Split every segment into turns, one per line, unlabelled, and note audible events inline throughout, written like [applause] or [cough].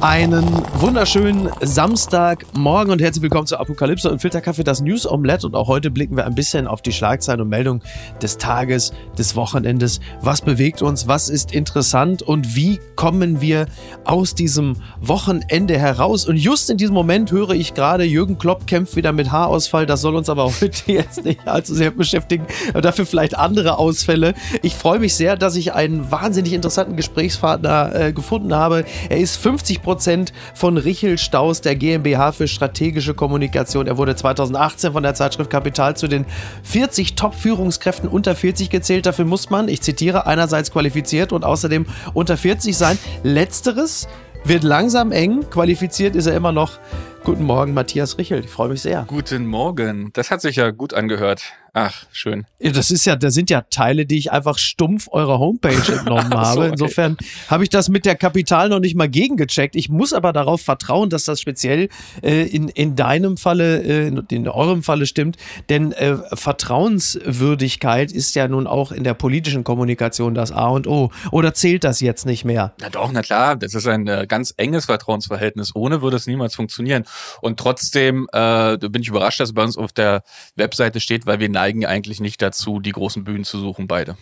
Einen wunderschönen Samstagmorgen und herzlich willkommen zu Apokalypse und Filterkaffee, das News Omelette. Und auch heute blicken wir ein bisschen auf die Schlagzeilen und Meldungen des Tages, des Wochenendes. Was bewegt uns? Was ist interessant? Und wie kommen wir aus diesem Wochenende heraus? Und just in diesem Moment höre ich gerade, Jürgen Klopp kämpft wieder mit Haarausfall. Das soll uns aber heute [laughs] jetzt nicht allzu sehr beschäftigen. Dafür vielleicht andere Ausfälle. Ich freue mich sehr, dass ich einen wahnsinnig interessanten Gesprächspartner äh, gefunden habe. Er ist 50 Prozent von Richel Staus der GmbH für strategische Kommunikation. Er wurde 2018 von der Zeitschrift Kapital zu den 40 Top-Führungskräften unter 40 gezählt. Dafür muss man, ich zitiere, einerseits qualifiziert und außerdem unter 40 sein. Letzteres wird langsam eng. Qualifiziert ist er immer noch. Guten Morgen, Matthias Richel. Ich freue mich sehr.
Guten Morgen. Das hat sich ja gut angehört. Ach, schön.
Ja, das ist ja, das sind ja Teile, die ich einfach stumpf eurer Homepage entnommen [laughs] habe. So, okay. Insofern habe ich das mit der Kapital noch nicht mal gegengecheckt. Ich muss aber darauf vertrauen, dass das speziell äh, in, in deinem Falle, äh, in eurem Falle stimmt. Denn äh, Vertrauenswürdigkeit ist ja nun auch in der politischen Kommunikation das A und O. Oder zählt das jetzt nicht mehr?
Na doch, na klar. Das ist ein äh, ganz enges Vertrauensverhältnis. Ohne würde es niemals funktionieren. Und trotzdem äh, bin ich überrascht, dass es bei uns auf der Webseite steht, weil wir neigen eigentlich nicht dazu, die großen Bühnen zu suchen, beide.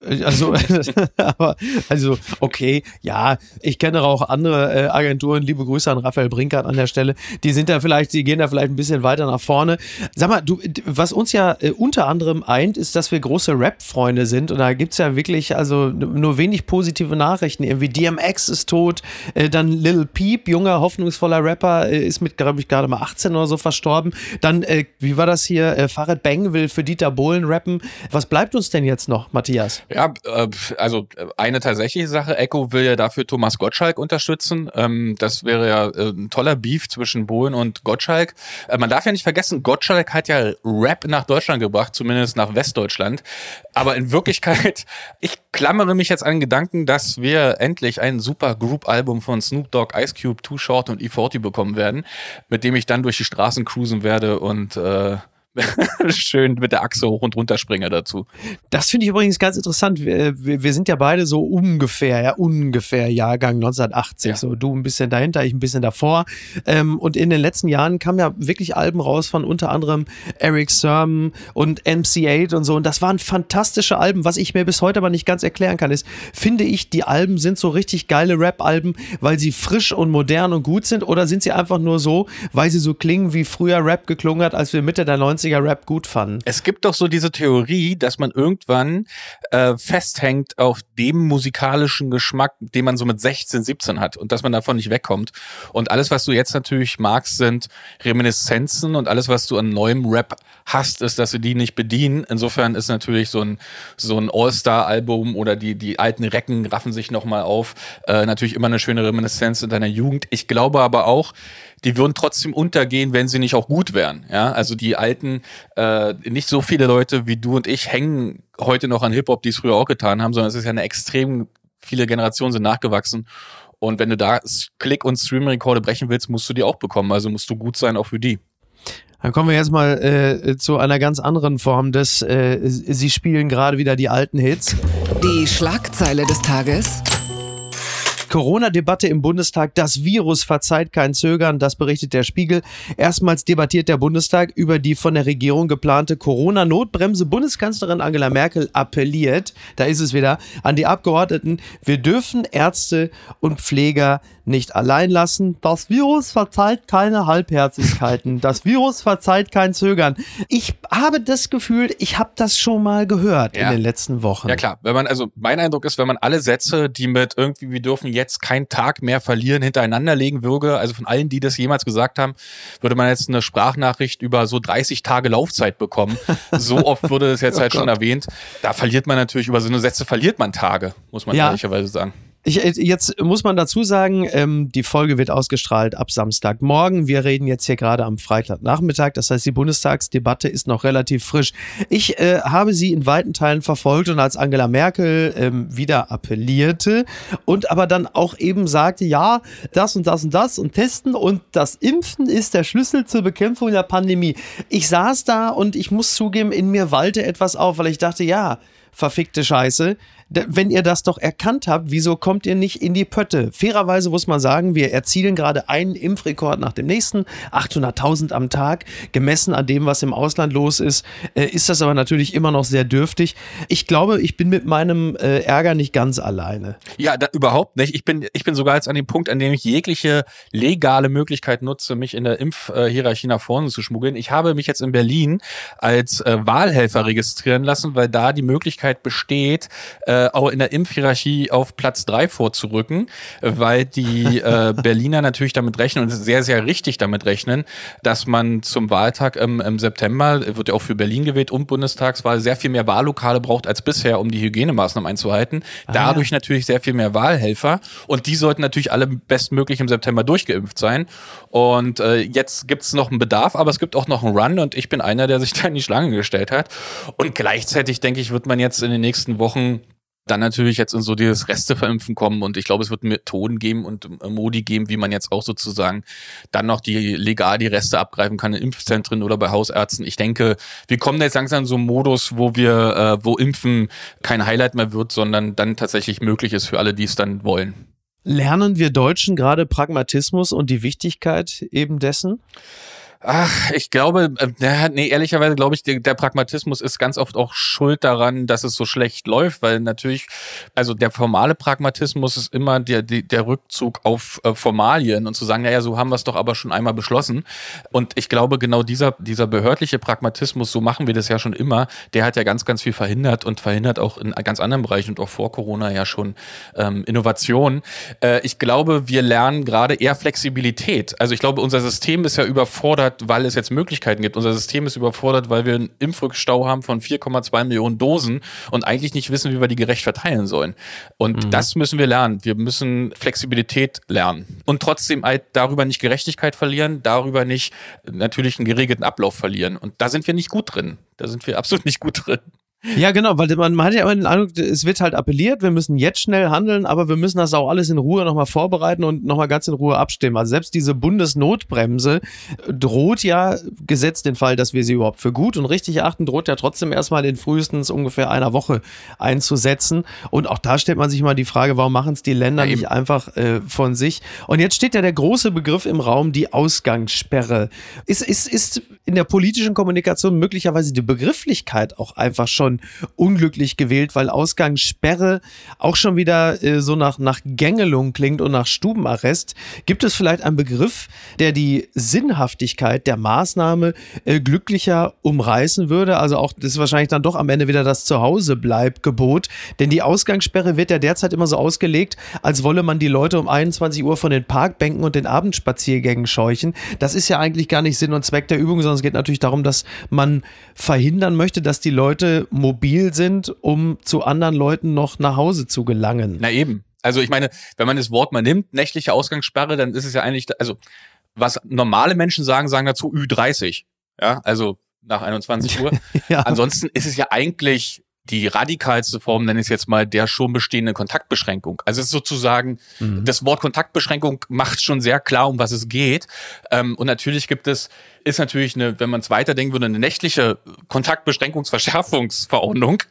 Also, [laughs] aber, also, okay, ja, ich kenne auch andere äh, Agenturen, liebe Grüße an Raphael Brinkert an der Stelle, die sind da vielleicht, die gehen da vielleicht ein bisschen weiter nach vorne. Sag mal, du, was uns ja äh, unter anderem eint, ist, dass wir große Rap-Freunde sind. Und da gibt es ja wirklich, also nur wenig positive Nachrichten, irgendwie DMX ist tot, äh, dann Lil Peep, junger, hoffnungsvoller Rapper, äh, ist mit, glaube ich, gerade mal 18 oder so verstorben, dann, äh, wie war das hier, äh, Farid Bang will für Dieter Bohlen rappen, was bleibt uns denn jetzt noch, Matthias?
Ja, äh, also äh, eine tatsächliche Sache. Echo will ja dafür Thomas Gottschalk unterstützen. Ähm, das wäre ja äh, ein toller Beef zwischen Bohlen und Gottschalk. Man darf ja nicht vergessen, Gottschalk hat ja Rap nach Deutschland gebracht, zumindest nach Westdeutschland. Aber in Wirklichkeit, [laughs] ich klammere mich jetzt an den Gedanken, dass wir endlich ein super Group-Album von Snoop Dogg, Ice Cube, Too Short und E40 bekommen werden, mit dem ich dann durch die Straßen cruisen werde und äh, [laughs] schön mit der Achse hoch und runter springe dazu.
Das finde ich übrigens ganz interessant. Wir, wir, sind ja beide so ungefähr, ja, ungefähr Jahrgang 1980. Ja. So du ein bisschen dahinter, ich ein bisschen davor. Ähm, und in den letzten Jahren kamen ja wirklich Alben raus von unter anderem Eric Sermon und MC8 und so. Und das waren fantastische Alben. Was ich mir bis heute aber nicht ganz erklären kann, ist, finde ich, die Alben sind so richtig geile Rap-Alben, weil sie frisch und modern und gut sind oder sind sie einfach nur so, weil sie so klingen, wie früher Rap geklungen hat, als wir Mitte der 90er 90er-Rap gut fanden.
Es gibt doch so diese Theorie, dass man irgendwann äh, festhängt auf dem musikalischen Geschmack, den man so mit 16, 17 hat und dass man davon nicht wegkommt. Und alles, was du jetzt natürlich magst, sind Reminiszenzen und alles, was du an neuem Rap hast, ist, dass sie die nicht bedienen. Insofern ist natürlich so ein, so ein All-Star-Album oder die, die alten Recken raffen sich nochmal auf. Äh, natürlich immer eine schöne Reminiszenz in deiner Jugend. Ich glaube aber auch, die würden trotzdem untergehen, wenn sie nicht auch gut wären. Ja, also die alten, äh, nicht so viele Leute wie du und ich hängen heute noch an Hip-Hop, die es früher auch getan haben, sondern es ist ja eine extrem viele Generationen sind nachgewachsen. Und wenn du da Klick- und Stream-Rekorde brechen willst, musst du die auch bekommen. Also musst du gut sein auch für die.
Dann kommen wir jetzt mal äh, zu einer ganz anderen Form des, äh, sie spielen gerade wieder die alten Hits.
Die Schlagzeile des Tages.
Corona-Debatte im Bundestag. Das Virus verzeiht kein Zögern, das berichtet der Spiegel. Erstmals debattiert der Bundestag über die von der Regierung geplante Corona-Notbremse. Bundeskanzlerin Angela Merkel appelliert, da ist es wieder, an die Abgeordneten, wir dürfen Ärzte und Pfleger nicht allein lassen. Das Virus verzeiht keine Halbherzigkeiten. Das Virus verzeiht kein Zögern. Ich habe das Gefühl, ich habe das schon mal gehört ja. in den letzten Wochen.
Ja klar, wenn man also mein Eindruck ist, wenn man alle Sätze, die mit irgendwie wir dürfen jetzt keinen Tag mehr verlieren hintereinander legen würde, also von allen, die das jemals gesagt haben, würde man jetzt eine Sprachnachricht über so 30 Tage Laufzeit bekommen. [laughs] So oft wurde das jetzt oh halt Gott. schon erwähnt. Da verliert man natürlich über so eine Sätze verliert man Tage, muss man ja. ehrlicherweise sagen.
Ich, äh, jetzt muss man dazu sagen, ähm, die Folge wird ausgestrahlt ab Samstagmorgen. Wir reden jetzt hier gerade am Freitagnachmittag. Das heißt, die Bundestagsdebatte ist noch relativ frisch. Ich äh, habe sie in weiten Teilen verfolgt und als Angela Merkel ähm, wieder appellierte und aber dann auch eben sagte, ja, das und das und das und testen und das Impfen ist der Schlüssel zur Bekämpfung der Pandemie. Ich saß da und ich muss zugeben, in mir wallte etwas auf, weil ich dachte, ja, verfickte Scheiße wenn ihr das doch erkannt habt, wieso kommt ihr nicht in die Pötte? Fairerweise muss man sagen, wir erzielen gerade einen Impfrekord nach dem nächsten, 800.000 am Tag, gemessen an dem, was im Ausland los ist, äh, ist das aber natürlich immer noch sehr dürftig. Ich glaube, ich bin mit meinem äh, Ärger nicht ganz alleine.
Ja, da, überhaupt nicht. Ich bin, ich bin sogar jetzt an dem Punkt, an dem ich jegliche legale Möglichkeit nutze, mich in der Impfhierarchie nach vorne zu schmuggeln. Ich habe mich jetzt in Berlin als äh, Wahlhelfer registrieren lassen, weil da die Möglichkeit besteht, äh, äh, auch in der Impfhierarchie auf Platz drei vorzurücken, weil die äh, Berliner natürlich damit rechnen und sehr, sehr richtig damit rechnen, dass man zum Wahltag im, im September, wird ja auch für Berlin gewählt und Bundestagswahl, sehr viel mehr Wahllokale braucht als bisher, um die Hygienemaßnahmen einzuhalten. Ah, Dadurch ja. natürlich sehr viel mehr Wahlhelfer und die sollten natürlich alle bestmöglich im September durchgeimpft sein. Und äh, jetzt gibt es noch einen Bedarf, aber es gibt auch noch einen Run und ich bin einer, der sich da in die Schlange gestellt hat. Und gleichzeitig, denke ich, wird man jetzt in den nächsten Wochen dann natürlich jetzt in so dieses Resteverimpfen kommen und ich glaube, es wird Methoden geben und äh, Modi geben, wie man jetzt auch sozusagen dann noch die legal die Reste abgreifen kann in Impfzentren oder bei Hausärzten. Ich denke, wir kommen jetzt langsam in so einen Modus, wo wir, äh, wo Impfen kein Highlight mehr wird, sondern dann tatsächlich möglich ist für alle, die es dann wollen.
Lernen wir Deutschen gerade Pragmatismus und die Wichtigkeit eben dessen?
Ach, ich glaube, äh, nee, ehrlicherweise glaube ich, der, der, Pragmatismus ist ganz oft auch schuld daran, dass es so schlecht läuft, weil natürlich, also der formale Pragmatismus ist immer der, der, Rückzug auf äh, Formalien und zu sagen, naja, so haben wir es doch aber schon einmal beschlossen. Und ich glaube, genau dieser, dieser behördliche Pragmatismus, so machen wir das ja schon immer, der hat ja ganz, ganz viel verhindert und verhindert auch in ganz anderen Bereichen und auch vor Corona ja schon ähm, Innovation. Äh, ich glaube, wir lernen gerade eher Flexibilität. Also ich glaube, unser System ist ja überfordert überfordert, weil es jetzt Möglichkeiten gibt. Unser System ist überfordert, weil wir einen Impfrückstau haben von 4,2 Millionen Dosen und eigentlich nicht wissen, wie wir die gerecht verteilen sollen. Und mhm. das müssen wir lernen. Wir müssen Flexibilität lernen und trotzdem halt darüber nicht Gerechtigkeit verlieren, darüber nicht natürlich einen geregelten Ablauf verlieren. Und da sind wir nicht gut drin. Da sind wir [laughs] absolut nicht gut drin.
Ja, genau, weil man, man hat ja immer den Eindruck, es wird halt appelliert, wir müssen jetzt schnell handeln, aber wir müssen das auch alles in Ruhe nochmal vorbereiten und nochmal ganz in Ruhe abstimmen. Also selbst diese Bundesnotbremse droht ja, gesetzt den Fall, dass wir sie überhaupt für gut und richtig erachten, droht ja trotzdem erstmal in frühestens ungefähr einer Woche einzusetzen. Und auch da stellt man sich mal die Frage, warum machen es die Länder ja, nicht einfach äh, von sich? Und jetzt steht ja der große Begriff im Raum, die Ausgangssperre. Ist, ist, ist in der politischen Kommunikation möglicherweise die Begrifflichkeit auch einfach schon schon unglücklich gewählt, weil Ausgangssperre auch schon wieder äh, so nach, nach Gängelung klingt und nach Stubenarrest. Gibt es vielleicht einen Begriff, der die Sinnhaftigkeit der Maßnahme äh, glücklicher umreißen würde? Also auch, das ist wahrscheinlich dann doch am Ende wieder das Zuhausebleib-Gebot. Denn die Ausgangssperre wird ja derzeit immer so ausgelegt, als wolle man die Leute um 21 Uhr von den Parkbänken und den Abendspaziergängen scheuchen. Das ist ja eigentlich gar nicht Sinn und Zweck der Übung, sondern es geht natürlich darum, dass man verhindern möchte, dass die Leute mobil sind, um zu anderen Leuten noch nach Hause zu gelangen.
Na eben. Also ich meine, wenn man das Wort mal nimmt, nächtliche Ausgangssperre, dann ist es ja eigentlich, also was normale Menschen sagen, sagen dazu Ü30. Ja, also nach 21 Uhr. [laughs] ja. Ansonsten ist es ja eigentlich die radikalste Form, nenne ich es jetzt mal, der schon bestehenden Kontaktbeschränkung. Also es ist sozusagen, mhm. das Wort Kontaktbeschränkung macht schon sehr klar, um was es geht. Ähm, und natürlich gibt es, ist natürlich eine, wenn man es weiterdenken würde, eine nächtliche Kontaktbeschränkungsverschärfungsverordnung.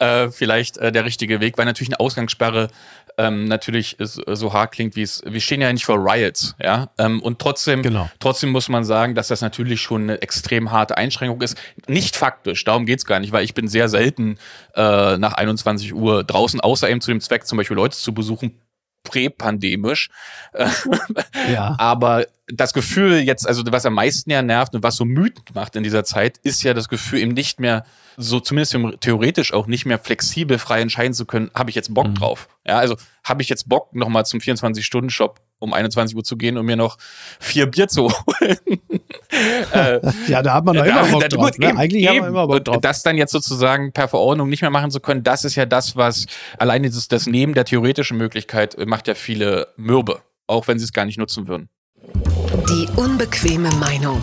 Äh, vielleicht äh, der richtige Weg, weil natürlich eine Ausgangssperre ähm, natürlich ist, so hart klingt, wie es, wir stehen ja nicht vor Riots, ja. Ähm, und trotzdem, genau. trotzdem muss man sagen, dass das natürlich schon eine extrem harte Einschränkung ist. Nicht faktisch, darum geht's gar nicht, weil ich bin sehr selten äh, nach 21 Uhr draußen, außer eben zu dem Zweck, zum Beispiel Leute zu besuchen, präpandemisch. [laughs] ja. Aber das Gefühl jetzt, also was am meisten ja nervt und was so mütend macht in dieser Zeit, ist ja das Gefühl, eben nicht mehr so zumindest theoretisch auch nicht mehr flexibel frei entscheiden zu können, habe ich jetzt Bock mhm. drauf. Ja, also habe ich jetzt Bock, nochmal zum 24-Stunden-Shop um 21 Uhr zu gehen und mir noch vier Bier zu [laughs] holen.
äh, ja, da hat man doch [laughs] immer Bock drauf. ne? Eigentlich
eben, haben wir immer Bock drauf. Das dann jetzt sozusagen per Verordnung nicht mehr machen zu können, das ist ja das, was allein dieses, das Neben der theoretischen Möglichkeit macht ja viele mürbe, auch wenn sie es gar nicht nutzen würden.
Die unbequeme Meinung.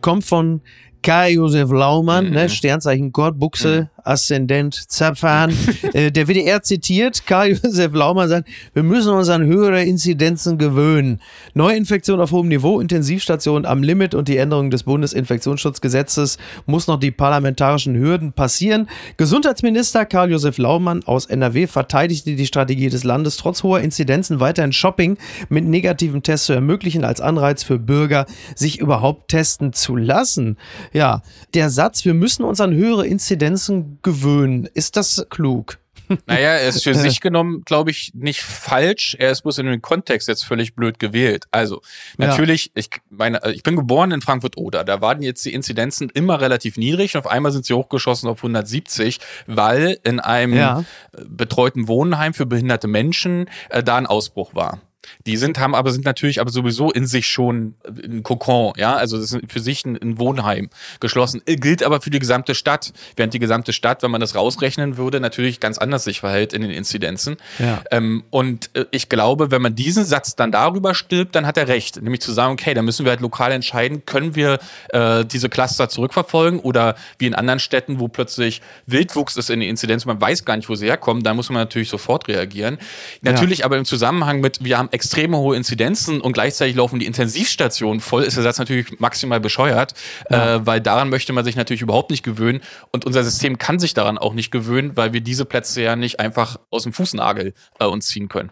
Kommt von Karl Josef Laumann, ne, mhm. ne, Sternzeichen Gott, Buchse, mhm. Aszendent, Zapfhahn. äh, der WDR zitiert, Karl Josef Laumann sagt, wir müssen uns an höhere Inzidenzen gewöhnen. Neuinfektion auf hohem Niveau, Intensivstation am Limit und die Änderung des Bundesinfektionsschutzgesetzes muss noch die parlamentarischen Hürden passieren. Gesundheitsminister Karl Josef Laumann aus NRW verteidigte die Strategie des Landes, trotz hoher Inzidenzen weiterhin Shopping mit negativen Tests zu ermöglichen, als Anreiz für Bürger, sich überhaupt testen zu lassen. Ja, der Satz, wir müssen uns an höhere Inzidenzen gewöhnen, ist das klug?
Naja, er ist für [laughs] sich genommen, glaube ich, nicht falsch. Er ist bloß in dem Kontext jetzt völlig blöd gewählt. Also, natürlich, ja. ich meine, ich bin geboren in Frankfurt-Oder. Da waren jetzt die Inzidenzen immer relativ niedrig und auf einmal sind sie hochgeschossen auf 170, weil in einem ja. betreuten Wohnheim für behinderte Menschen äh, da ein Ausbruch war. Die sind, haben aber, sind natürlich aber sowieso in sich schon ein Kokon, ja, also das ist für sich ein, ein Wohnheim geschlossen. Gilt aber für die gesamte Stadt, während die gesamte Stadt, wenn man das rausrechnen würde, natürlich ganz anders sich verhält in den Inzidenzen. Ja. Ähm, und äh, ich glaube, wenn man diesen Satz dann darüber stirbt, dann hat er recht. Nämlich zu sagen, okay, da müssen wir halt lokal entscheiden, können wir äh, diese Cluster zurückverfolgen oder wie in anderen Städten, wo plötzlich Wildwuchs ist in den Inzidenzen, man weiß gar nicht, wo sie herkommen, da muss man natürlich sofort reagieren. Natürlich ja. aber im Zusammenhang mit, wir haben extrem hohe Inzidenzen und gleichzeitig laufen die Intensivstationen voll, ist der Satz natürlich maximal bescheuert, ja. äh, weil daran möchte man sich natürlich überhaupt nicht gewöhnen und unser System kann sich daran auch nicht gewöhnen, weil wir diese Plätze ja nicht einfach aus dem Fußnagel äh, uns ziehen können.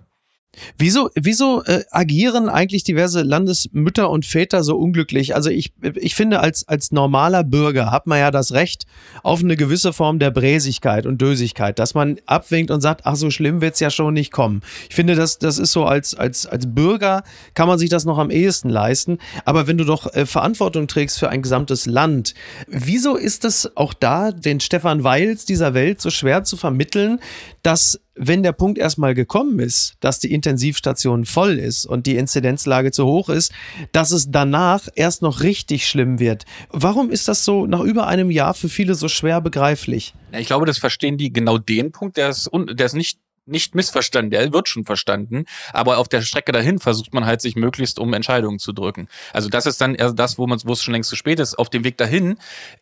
Wieso, wieso äh, agieren eigentlich diverse Landesmütter und Väter so unglücklich? Also ich, ich finde, als, als normaler Bürger hat man ja das Recht auf eine gewisse Form der Bräsigkeit und Dösigkeit, dass man abwinkt und sagt, ach so schlimm wird's ja schon nicht kommen. Ich finde, das, das ist so, als, als, als Bürger kann man sich das noch am ehesten leisten. Aber wenn du doch äh, Verantwortung trägst für ein gesamtes Land, wieso ist es auch da den Stefan Weils dieser Welt so schwer zu vermitteln, dass wenn der Punkt erstmal gekommen ist, dass die Intensivstation voll ist und die Inzidenzlage zu hoch ist, dass es danach erst noch richtig schlimm wird. Warum ist das so nach über einem Jahr für viele so schwer begreiflich?
Ich glaube, das verstehen die genau den Punkt, der ist, der ist nicht nicht missverstanden, der wird schon verstanden, aber auf der Strecke dahin versucht man halt sich möglichst um Entscheidungen zu drücken. Also das ist dann eher das, wo man wo es schon längst zu spät ist. Auf dem Weg dahin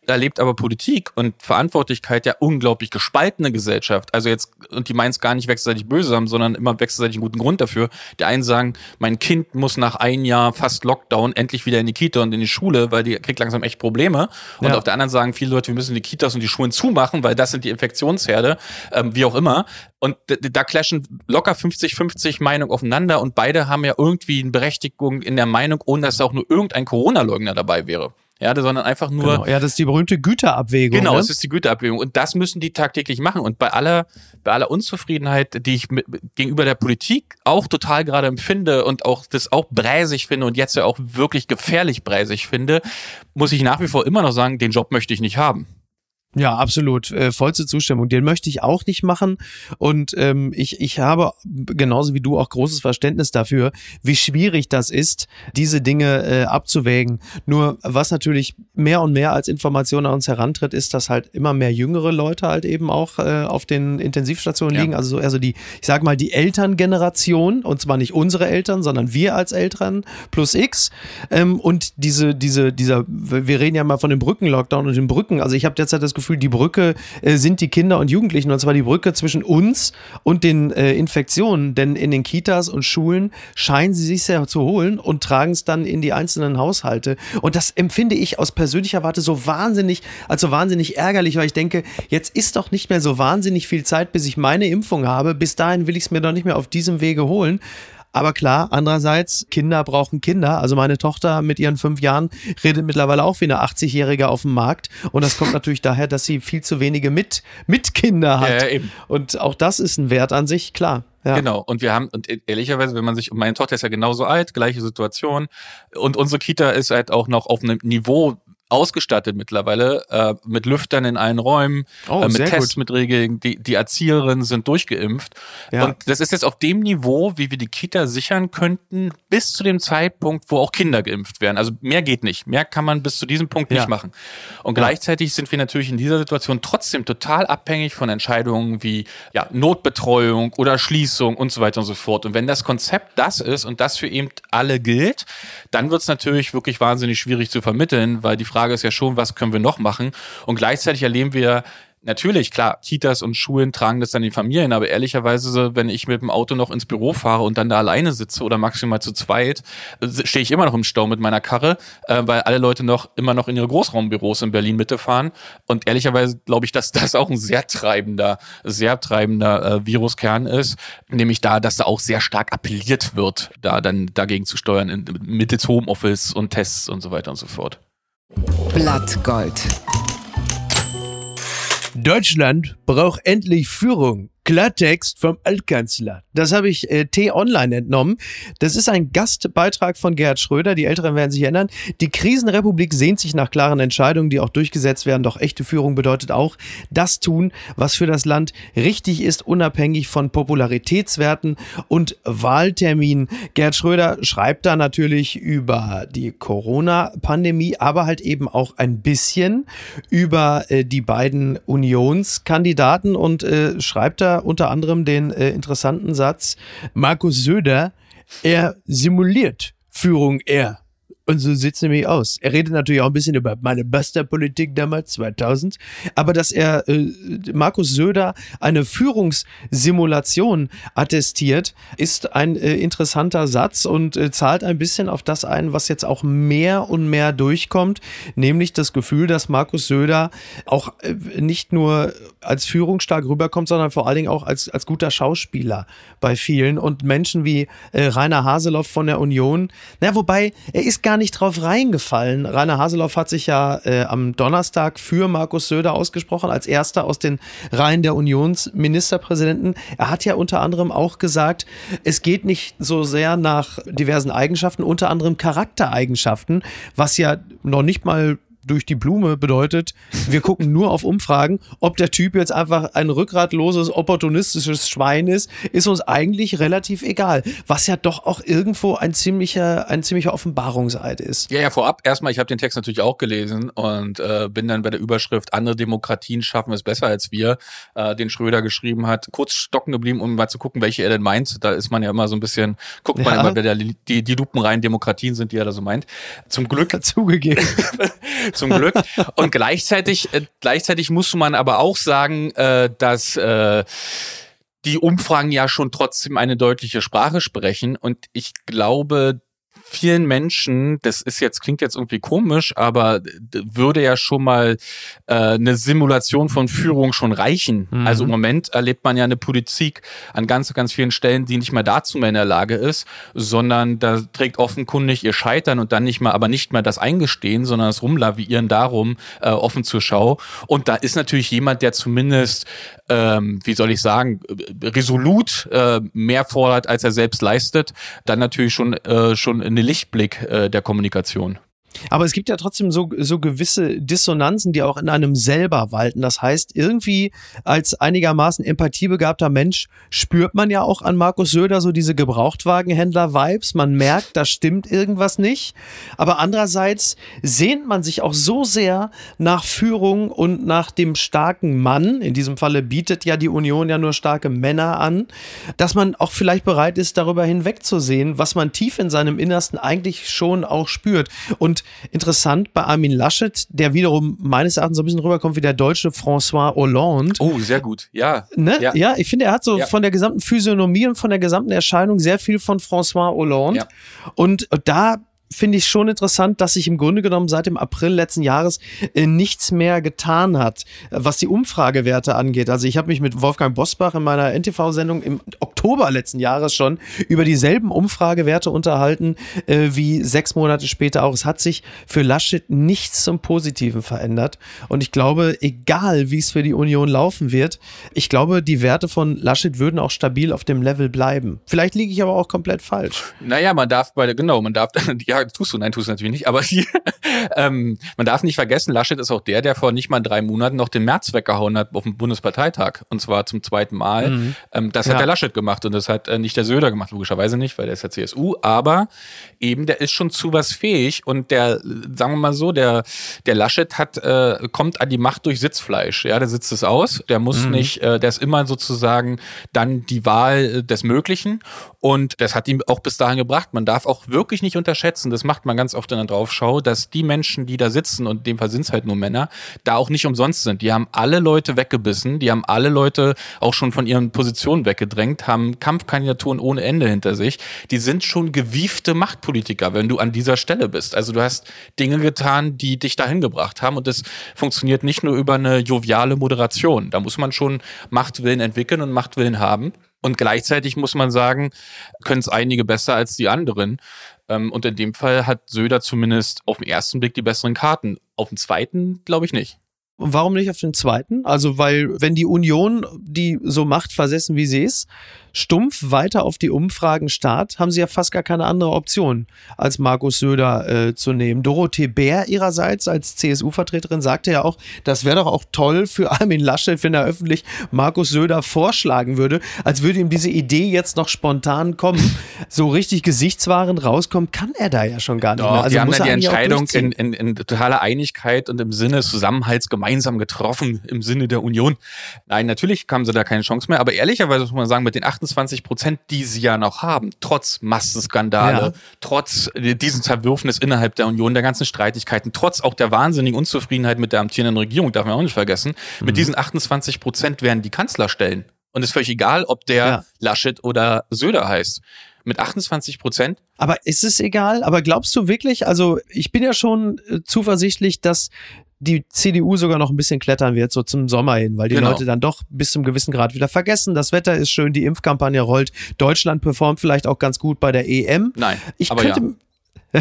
erlebt aber Politik und Verantwortlichkeit ja unglaublich gespaltene Gesellschaft. Also jetzt und die meinen es gar nicht wechselseitig böse haben, sondern immer wechselseitig einen guten Grund dafür. Die einen sagen, mein Kind muss nach ein Jahr fast Lockdown endlich wieder in die Kita und in die Schule, weil die kriegt langsam echt Probleme. Und ja. auf der anderen sagen viele Leute, wir müssen die Kitas und die Schulen zumachen, weil das sind die Infektionsherde, ähm, wie auch immer. Und da clashen locker 50-50 Meinungen aufeinander und beide haben ja irgendwie eine Berechtigung in der Meinung, ohne dass auch nur irgendein Corona-Leugner dabei wäre. Ja, sondern einfach nur.
Genau. Ja, das ist die berühmte Güterabwägung.
Genau,
ne?
das ist die Güterabwägung. Und das müssen die tagtäglich machen. Und bei aller, bei aller Unzufriedenheit, die ich mit, gegenüber der Politik auch total gerade empfinde und auch das auch bräsig finde und jetzt ja auch wirklich gefährlich bräsig finde, muss ich nach wie vor immer noch sagen, den Job möchte ich nicht haben.
Ja, absolut. Äh, vollste Zustimmung. Den möchte ich auch nicht machen. Und ähm, ich, ich habe genauso wie du auch großes Verständnis dafür, wie schwierig das ist, diese Dinge äh, abzuwägen. Nur was natürlich mehr und mehr als Information an uns herantritt, ist, dass halt immer mehr jüngere Leute halt eben auch äh, auf den Intensivstationen ja. liegen. Also, also die, ich sag mal, die Elterngeneration, und zwar nicht unsere Eltern, sondern wir als Eltern plus X. Ähm, und diese, diese, dieser, wir reden ja mal von dem Brückenlockdown und den Brücken. Also ich habe derzeit das Gefühl, Gefühl, die Brücke äh, sind die Kinder und Jugendlichen und zwar die Brücke zwischen uns und den äh, Infektionen. Denn in den Kitas und Schulen scheinen sie sich sehr zu holen und tragen es dann in die einzelnen Haushalte. Und das empfinde ich aus persönlicher Warte so wahnsinnig, also wahnsinnig ärgerlich, weil ich denke, jetzt ist doch nicht mehr so wahnsinnig viel Zeit, bis ich meine Impfung habe. Bis dahin will ich es mir doch nicht mehr auf diesem Wege holen. Aber klar, andererseits, Kinder brauchen Kinder. Also meine Tochter mit ihren fünf Jahren redet mittlerweile auch wie eine 80-Jährige auf dem Markt. Und das kommt [laughs] natürlich daher, dass sie viel zu wenige mit, mit Kinder hat. Ja, eben. Und auch das ist ein Wert an sich, klar.
Ja. Genau. Und wir haben, und ehrlicherweise, wenn man sich, meine Tochter ist ja genauso alt, gleiche Situation. Und unsere Kita ist halt auch noch auf einem Niveau ausgestattet mittlerweile äh, mit Lüftern in allen Räumen,
Oh,
äh, mit Regeln. Die, die Erzieherinnen sind durchgeimpft.
Ja.
Und das ist jetzt auf dem Niveau, wie wir die Kita sichern könnten, bis zu dem Zeitpunkt, wo auch Kinder geimpft werden. Also mehr geht nicht. Mehr kann man bis zu diesem Punkt
Ja.
nicht machen. Und gleichzeitig sind wir natürlich in dieser Situation trotzdem total abhängig von Entscheidungen wie ja, Notbetreuung oder Schließung und so weiter und so fort. Und wenn das Konzept das ist und das für eben alle gilt, dann wird es natürlich wirklich wahnsinnig schwierig zu vermitteln, weil die Frage ist ja schon, was können wir noch machen? Und gleichzeitig erleben wir Natürlich, klar, Kitas und Schulen tragen das dann die Familien, aber ehrlicherweise, wenn ich mit dem Auto noch ins Büro fahre und dann da alleine sitze oder maximal zu zweit, stehe ich immer noch im Stau mit meiner Karre, äh, weil alle Leute noch immer noch in ihre Großraumbüros in Berlin Mitte fahren. Und ehrlicherweise glaube ich, dass das auch ein sehr treibender, sehr treibender äh, Viruskern ist, nämlich da, dass da auch sehr stark appelliert wird, da dann dagegen zu steuern, in, mittels Homeoffice und Tests und so weiter und so fort.
Blattgold.
Deutschland braucht endlich Führung. Klartext vom Altkanzler. Das habe ich äh, T-Online entnommen. Das ist ein Gastbeitrag von Gerhard Schröder. Die Älteren werden sich erinnern. Die Krisenrepublik sehnt sich nach klaren Entscheidungen, die auch durchgesetzt werden. Doch echte Führung bedeutet auch, das tun, was für das Land richtig ist, unabhängig von Popularitätswerten und Wahlterminen. Gerhard Schröder schreibt da natürlich über die Corona-Pandemie, aber halt eben auch ein bisschen über äh, die beiden Unionskandidaten und äh, schreibt da unter anderem den äh, interessanten Satz, Markus Söder, er simuliert Führung er. Und so sieht's nämlich aus. Er redet natürlich auch ein bisschen über meine Buster-Politik damals, 2000. Aber dass er äh, Markus Söder eine Führungssimulation attestiert, ist ein äh, interessanter Satz und äh, zahlt ein bisschen auf das ein, was jetzt auch mehr und mehr durchkommt, nämlich das Gefühl, dass Markus Söder auch äh, nicht nur als führungsstark rüberkommt, sondern vor allen Dingen auch als, als guter Schauspieler bei vielen und Menschen wie äh, Rainer Haseloff von der Union. Na, wobei, er ist gar nicht drauf reingefallen. Rainer Haseloff hat sich ja äh, am Donnerstag für Markus Söder ausgesprochen, als erster aus den Reihen der Unionsministerpräsidenten. Er hat ja unter anderem auch gesagt, es geht nicht so sehr nach diversen Eigenschaften, unter anderem Charaktereigenschaften, was ja noch nicht mal durch die Blume bedeutet, wir gucken nur auf Umfragen. Ob der Typ jetzt einfach ein rückgratloses, opportunistisches Schwein ist, ist uns eigentlich relativ egal. Was ja doch auch irgendwo ein ziemlicher, ein ziemlicher Offenbarungseid ist.
Ja, ja, vorab erstmal, ich habe den Text natürlich auch gelesen und äh, bin dann bei der Überschrift Andere Demokratien schaffen es besser als wir, äh, den Schröder geschrieben hat, kurz stocken geblieben, um mal zu gucken, welche er denn meint. Da ist man ja immer so ein bisschen, guckt man
Ja.
immer, wer der, die, die lupenreinen Demokratien sind, die er da so meint. Zum Glück [laughs]
Zugegeben. [laughs]
zum Glück. Und gleichzeitig, äh, gleichzeitig muss man aber auch sagen, äh, dass äh, die Umfragen ja schon trotzdem eine deutliche Sprache sprechen. Und ich glaube, vielen Menschen, das ist jetzt, klingt jetzt irgendwie komisch, aber würde ja schon mal äh, eine Simulation von Führung schon reichen.
Mhm.
Also im Moment erlebt man ja eine Politik an ganz, ganz vielen Stellen, die nicht mal dazu mehr in der Lage ist, sondern da trägt offenkundig ihr Scheitern und dann nicht mal, aber nicht mal das Eingestehen, sondern das Rumlavieren darum äh, offen zur Schau. Und da ist natürlich jemand, der zumindest, ähm, wie soll ich sagen, resolut äh, mehr fordert, als er selbst leistet, dann natürlich schon, äh, schon eine Lichtblick äh, der Kommunikation.
Aber es gibt ja trotzdem so, so gewisse Dissonanzen, die auch in einem selber walten. Das heißt, irgendwie als einigermaßen empathiebegabter Mensch spürt man ja auch an Markus Söder so diese Gebrauchtwagenhändler-Vibes. Man merkt, da stimmt irgendwas nicht. Aber andererseits sehnt man sich auch so sehr nach Führung und nach dem starken Mann. In diesem Falle bietet ja die Union ja nur starke Männer an, dass man auch vielleicht bereit ist, darüber hinwegzusehen, was man tief in seinem Innersten eigentlich schon auch spürt. Und interessant bei Armin Laschet, der wiederum meines Erachtens so ein bisschen rüberkommt wie der deutsche François Hollande.
Oh, sehr gut. Ja.
Ne? Ja.
Ja.
ich finde, er hat so
Ja.
von der gesamten Physiognomie und von der gesamten Erscheinung sehr viel von François Hollande.
Ja.
Und da finde ich schon interessant, dass sich im Grunde genommen seit dem April letzten Jahres äh, nichts mehr getan hat, äh, was die Umfragewerte angeht. Also ich habe mich mit Wolfgang Bosbach in meiner NTV-Sendung im Oktober letzten Jahres schon über dieselben Umfragewerte unterhalten, äh, wie sechs Monate später auch. Es hat sich für Laschet nichts zum Positiven verändert. Und ich glaube, egal wie es für die Union laufen wird, ich glaube, die Werte von Laschet würden auch stabil auf dem Level bleiben. Vielleicht liege ich aber auch komplett falsch.
Naja, man darf bei der, genau, man darf, [laughs] die ja, tust du, nein, tust du natürlich nicht, aber die, [laughs] ähm, man darf nicht vergessen, Laschet ist auch der, der vor nicht mal drei Monaten noch den März weggehauen hat auf dem Bundesparteitag und zwar zum zweiten Mal. Mhm. Ähm, das hat ja. der Laschet gemacht und das hat äh, nicht der Söder gemacht, logischerweise nicht, weil der ist ja CSU, aber eben, der ist schon zu was fähig und der, sagen wir mal so, der, der Laschet hat, äh, kommt an die Macht durch Sitzfleisch, ja, der sitzt es aus, der muss mhm. nicht, äh, der ist immer sozusagen dann die Wahl äh, des Möglichen und das hat ihm auch bis dahin gebracht. Man darf auch wirklich nicht unterschätzen, das macht man ganz oft in der Draufschau, dass die Menschen, die da sitzen, und in dem Fall sind es halt nur Männer, da auch nicht umsonst sind. Die haben alle Leute weggebissen, die haben alle Leute auch schon von ihren Positionen weggedrängt, haben Kampfkandidaturen ohne Ende hinter sich. Die sind schon gewiefte Machtpolitiker, wenn du an dieser Stelle bist. Also du hast Dinge getan, die dich dahin gebracht haben und das funktioniert nicht nur über eine joviale Moderation. Da muss man schon Machtwillen entwickeln und Machtwillen haben. Und gleichzeitig muss man sagen, können es einige besser als die anderen. Ähm, und in dem Fall hat Söder zumindest auf den ersten Blick die besseren Karten. Auf den zweiten glaube ich nicht.
Und warum nicht auf den zweiten? Also, weil, wenn die Union die so macht, versessen wie sie ist, stumpf weiter auf die Umfragen starrt, haben sie ja fast gar keine andere Option, als Markus Söder äh, zu nehmen. Dorothee Bär ihrerseits als CSU-Vertreterin sagte ja auch, das wäre doch auch toll für [laughs] Armin Laschet, wenn er öffentlich Markus Söder vorschlagen würde, als würde ihm diese Idee jetzt noch spontan kommen. so richtig gesichtswahrend rauskommen kann er da ja schon gar nicht
doch,
mehr.
Also die haben ja die Entscheidung in, in, in totaler Einigkeit und im Sinne Zusammenhalts gemeinsam getroffen, im Sinne der Union. Nein, natürlich haben sie da keine Chance mehr, aber ehrlicherweise muss man sagen, mit den 28 28 Prozent, die sie ja noch haben, trotz Massenskandale, ja. trotz diesen Zerwürfnis innerhalb der Union, der ganzen Streitigkeiten, trotz auch der wahnsinnigen Unzufriedenheit mit der amtierenden Regierung, darf man auch nicht vergessen, mhm. mit diesen 28 Prozent werden die Kanzler stellen. Und es ist völlig egal, ob der ja. Laschet oder Söder heißt mit 28 Prozent.
Aber ist es egal? Aber glaubst du wirklich, also ich bin ja schon äh, zuversichtlich, dass die CDU sogar noch ein bisschen klettern wird, so zum Sommer hin, weil die genau. Leute dann doch bis zum gewissen Grad wieder vergessen. Das Wetter ist schön, die Impfkampagne rollt. Deutschland performt vielleicht auch ganz gut bei der EM.
Nein.
Ich könnte, ja.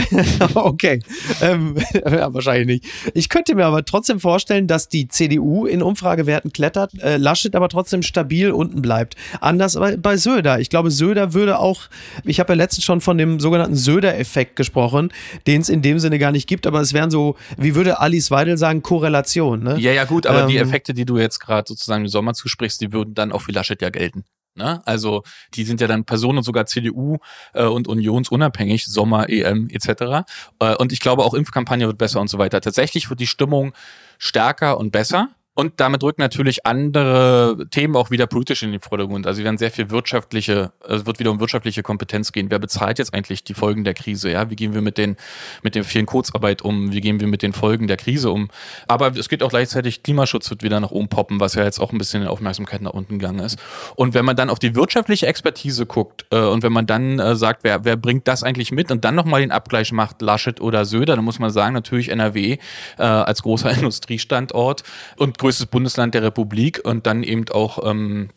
[laughs] okay, ähm, [laughs] ja, wahrscheinlich nicht. Ich könnte mir aber trotzdem vorstellen, dass die CDU in Umfragewerten klettert, äh, Laschet aber trotzdem stabil unten bleibt. Anders bei, bei Söder. Ich glaube, Söder würde auch, ich habe ja letztens schon von dem sogenannten Söder-Effekt gesprochen, den es in dem Sinne gar nicht gibt, aber es wären so, wie würde Alice Weidel sagen, Korrelation. Ne?
Ja, ja, gut, aber ähm, die Effekte, die du jetzt gerade sozusagen im Sommer zusprichst, die würden dann auch für Laschet ja gelten. Ne? Also die sind ja dann Personen sogar CDU äh, und unionsunabhängig, Sommer, EM etc. Äh, und ich glaube auch Impfkampagne wird besser und so weiter. Tatsächlich wird die Stimmung stärker und besser. Und damit rücken natürlich andere Themen auch wieder politisch in den Vordergrund. Also wir werden sehr viel wirtschaftliche, es wird wieder um wirtschaftliche Kompetenz gehen. Wer bezahlt jetzt eigentlich die Folgen der Krise? Ja, wie gehen wir mit den, mit den vielen Kurzarbeit um? Wie gehen wir mit den Folgen der Krise um? Aber es geht auch gleichzeitig, Klimaschutz wird wieder nach oben poppen, was ja jetzt auch ein bisschen in Aufmerksamkeit nach unten gegangen ist. Und wenn man dann auf die wirtschaftliche Expertise guckt äh, und wenn man dann äh, sagt, wer, wer bringt das eigentlich mit und dann nochmal den Abgleich macht, Laschet oder Söder, dann muss man sagen, natürlich NRW äh, als großer [laughs] Industriestandort und größtes Bundesland der Republik und dann eben auch ähm,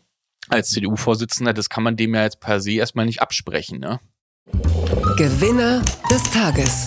als CDU-Vorsitzender, das kann man dem ja jetzt per se erstmal nicht absprechen. Ne?
Gewinner des Tages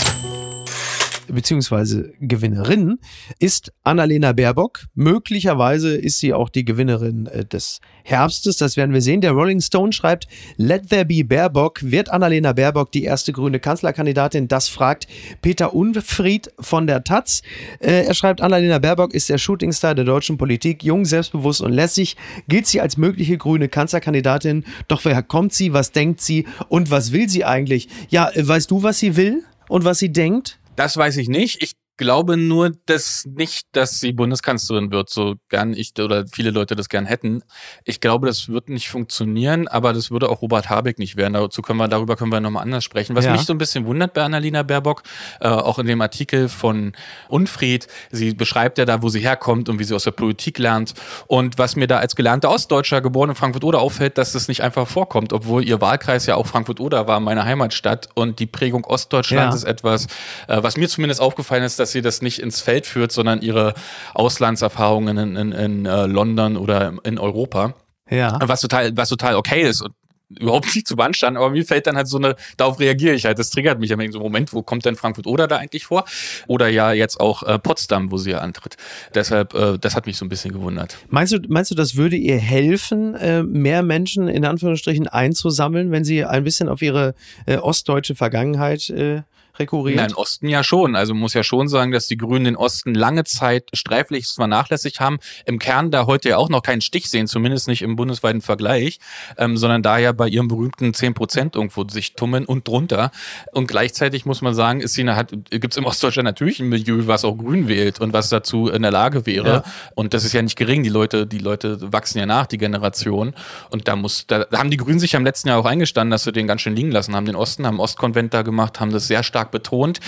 beziehungsweise Gewinnerin ist Annalena Baerbock. Möglicherweise ist sie auch die Gewinnerin äh, des Herbstes. Das werden wir sehen. Der Rolling Stone schreibt, Let there be Baerbock. Wird Annalena Baerbock die erste grüne Kanzlerkandidatin? Das fragt Peter Unfried von der Taz. Äh, er schreibt, Annalena Baerbock ist der Shootingstar der deutschen Politik. Jung, selbstbewusst und lässig. Gilt sie als mögliche grüne Kanzlerkandidatin. Doch woher kommt sie? Was denkt sie? Und was will sie eigentlich? Ja, äh, weißt du, was sie will? Und was sie denkt?
Das weiß ich nicht. Ich glaube nur, dass nicht, dass sie Bundeskanzlerin wird, so gern ich oder viele Leute das gern hätten. Ich glaube, das wird nicht funktionieren, aber das würde auch Robert Habeck nicht werden. Dazu können wir, darüber können wir nochmal anders sprechen. Was ja. mich so ein bisschen wundert bei Annalena Baerbock, äh, auch in dem Artikel von Unfried, sie beschreibt ja da, wo sie herkommt und wie sie aus der Politik lernt. Und was mir da als gelernter Ostdeutscher, geboren in Frankfurt-Oder, auffällt, dass das nicht einfach vorkommt, obwohl ihr Wahlkreis ja auch Frankfurt-Oder war, meine Heimatstadt. Und die Prägung Ostdeutschlands ja. ist etwas, äh, was mir zumindest aufgefallen ist, dass sie das nicht ins Feld führt, sondern ihre Auslandserfahrungen in, in, in uh, London oder in Europa. Ja. Was total, was total okay ist und überhaupt nicht zu beanstanden, aber mir fällt dann halt so eine, darauf reagiere ich halt. Das triggert mich am so Moment, wo kommt denn Frankfurt oder da eigentlich vor? Oder ja jetzt auch äh, Potsdam, wo sie ja antritt. Deshalb, äh, das hat mich so ein bisschen gewundert.
Meinst du, meinst du, das würde ihr helfen, äh, mehr Menschen in Anführungsstrichen einzusammeln, wenn sie ein bisschen auf ihre äh, ostdeutsche Vergangenheit äh, rekurriert?
Nein, Osten ja schon. Also muss ja schon sagen, dass die Grünen den Osten lange Zeit sträflichst vernachlässigt haben. Im Kern da heute ja auch noch keinen Stich sehen, zumindest nicht im bundesweiten Vergleich, ähm, sondern da ja bei ihrem berühmten 10 Prozent irgendwo sich tummeln und drunter. Und gleichzeitig muss man sagen, ist sie hat, gibt's im Ostdeutschland natürlich ein Milieu, was auch grün wählt und was dazu in der Lage wäre. Ja. Und das ist ja nicht gering. Die Leute, die Leute wachsen ja nach, die Generation. Und da muss, da haben die Grünen sich ja im letzten Jahr auch eingestanden, dass sie den ganz schön liegen lassen haben, den Osten, haben Ostkonvent da gemacht, haben das sehr stark betont.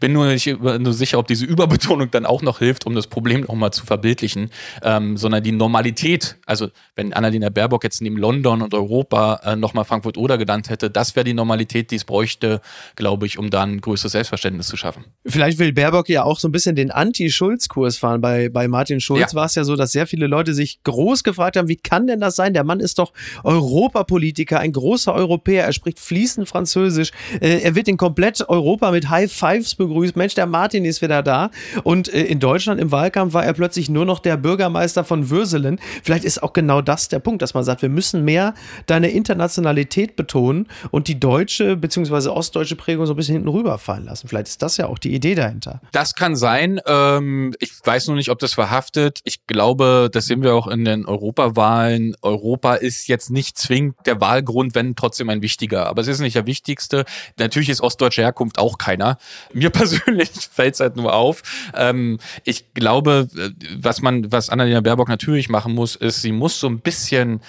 Bin nur nicht nur sicher, ob diese Überbetonung dann auch noch hilft, um das Problem nochmal zu verbildlichen, ähm, sondern die Normalität, also wenn Annalena Baerbock jetzt neben London und Europa äh, nochmal Frankfurt-Oder genannt hätte, das wäre die Normalität, die es bräuchte, glaube ich, um dann größeres Selbstverständnis zu schaffen.
Vielleicht will Baerbock ja auch so ein bisschen den Anti-Schulz-Kurs fahren. Bei, bei Martin Schulz ja. war es ja so, dass sehr viele Leute sich groß gefragt haben, wie kann denn das sein? Der Mann ist doch Europapolitiker, ein großer Europäer, er spricht fließend Französisch, äh, er wird in komplett Europa mit High Fives begrüßt. Mensch, der Martin ist wieder da. Und äh, in Deutschland im Wahlkampf war er plötzlich nur noch der Bürgermeister von Würselen. Vielleicht ist auch genau das der Punkt, dass man sagt, wir müssen mehr deine Internationalität betonen und die deutsche bzw. ostdeutsche Prägung so ein bisschen hinten rüberfallen lassen. Vielleicht ist das ja auch die Idee dahinter.
Das kann sein. Ähm, ich weiß nur nicht, ob das verhaftet. Ich glaube, das sehen wir auch in den Europawahlen. Europa ist jetzt nicht zwingend der Wahlgrund, wenn trotzdem ein wichtiger. Aber es ist nicht der wichtigste. Natürlich ist ostdeutsche Herkunft auch keiner. Mir [laughs] persönlich fällt es halt nur auf. Ähm, ich glaube, äh, was man, was Annalena Baerbock natürlich machen muss, ist, sie muss so ein bisschen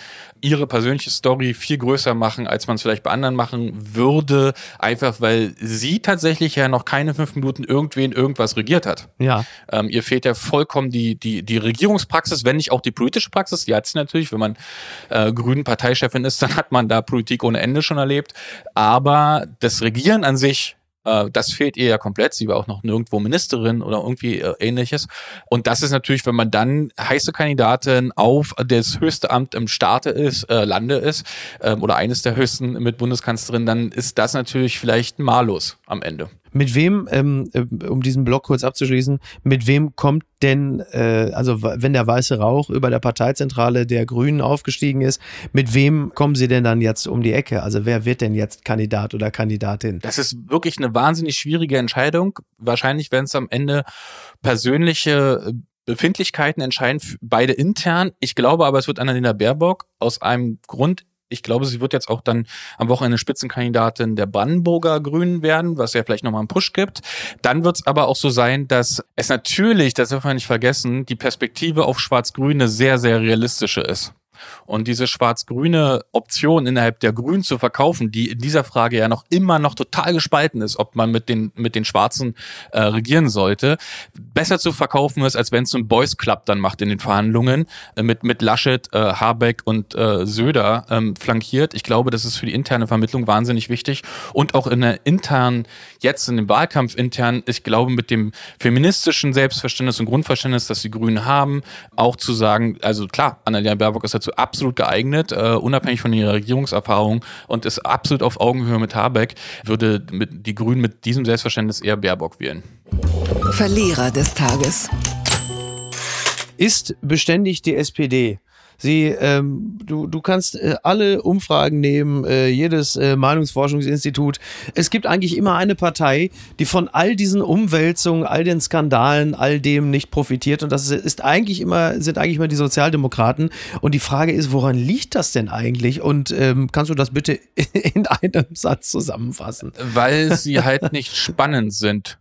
ihre persönliche Story viel größer machen, als man es vielleicht bei anderen machen würde, einfach weil sie tatsächlich ja noch keine fünf Minuten irgendwen irgendwas regiert hat.
Ja.
Ähm, ihr fehlt ja vollkommen die, die, die Regierungspraxis, wenn nicht auch die politische Praxis. Die hat sie natürlich, wenn man äh, grünen Parteichefin ist, dann hat man da Politik ohne Ende schon erlebt. Aber das Regieren an sich äh, das fehlt ihr ja komplett. Sie war auch noch nirgendwo Ministerin oder irgendwie äh, ähnliches. Und das ist natürlich, wenn man dann heiße Kandidatin auf das höchste Amt im Staate ist, äh, Lande ist, ähm, oder eines der höchsten mit Bundeskanzlerin, dann ist das natürlich vielleicht malus am Ende.
Mit wem, ähm, äh, um diesen Block kurz abzuschließen, mit wem kommt denn, äh, also wenn der weiße Rauch über der Parteizentrale der Grünen aufgestiegen ist, mit wem kommen Sie denn dann jetzt um die Ecke? Also wer wird denn jetzt Kandidat oder Kandidatin?
Das ist wirklich eine wahnsinnig schwierige Entscheidung. Wahrscheinlich werden es am Ende persönliche äh, Befindlichkeiten entscheiden, beide intern. Ich glaube aber, es wird Annalena Baerbock aus einem Grund ich glaube, sie wird jetzt auch dann am Wochenende Spitzenkandidatin der Brandenburger Grünen werden, was ja vielleicht nochmal einen Push gibt. Dann wird es aber auch so sein, dass es natürlich, das darf man nicht vergessen, die Perspektive auf Schwarz-Grüne sehr, sehr realistische ist. Und diese schwarz-grüne Option innerhalb der Grünen zu verkaufen, die in dieser Frage ja noch immer noch total gespalten ist, ob man mit den, mit den Schwarzen äh, regieren sollte, besser zu verkaufen ist, als wenn es ein Boys Club dann macht in den Verhandlungen, äh, mit, mit Laschet, äh, Habeck und äh, Söder ähm, flankiert. Ich glaube, das ist für die interne Vermittlung wahnsinnig wichtig. Und auch in der internen, jetzt in dem Wahlkampf intern, ich glaube, mit dem feministischen Selbstverständnis und Grundverständnis, das die Grünen haben, auch zu sagen, also klar, Annalena Baerbock ist dazu dazu absolut geeignet, uh, unabhängig von ihrer Regierungserfahrung und ist absolut auf Augenhöhe mit Habeck, würde mit, die Grünen mit diesem Selbstverständnis eher Baerbock wählen.
Verlierer des Tages.
Ist beständig die SPD Sie, ähm, du, du kannst äh, alle Umfragen nehmen, äh, jedes äh, Meinungsforschungsinstitut. Es gibt eigentlich immer eine Partei, die von all diesen Umwälzungen, all den Skandalen, all dem nicht profitiert. Und das ist eigentlich immer, sind eigentlich immer die Sozialdemokraten. Und die Frage ist, woran liegt das denn eigentlich? Und ähm, kannst du das bitte [laughs] in einem Satz zusammenfassen?
Weil sie halt nicht spannend sind.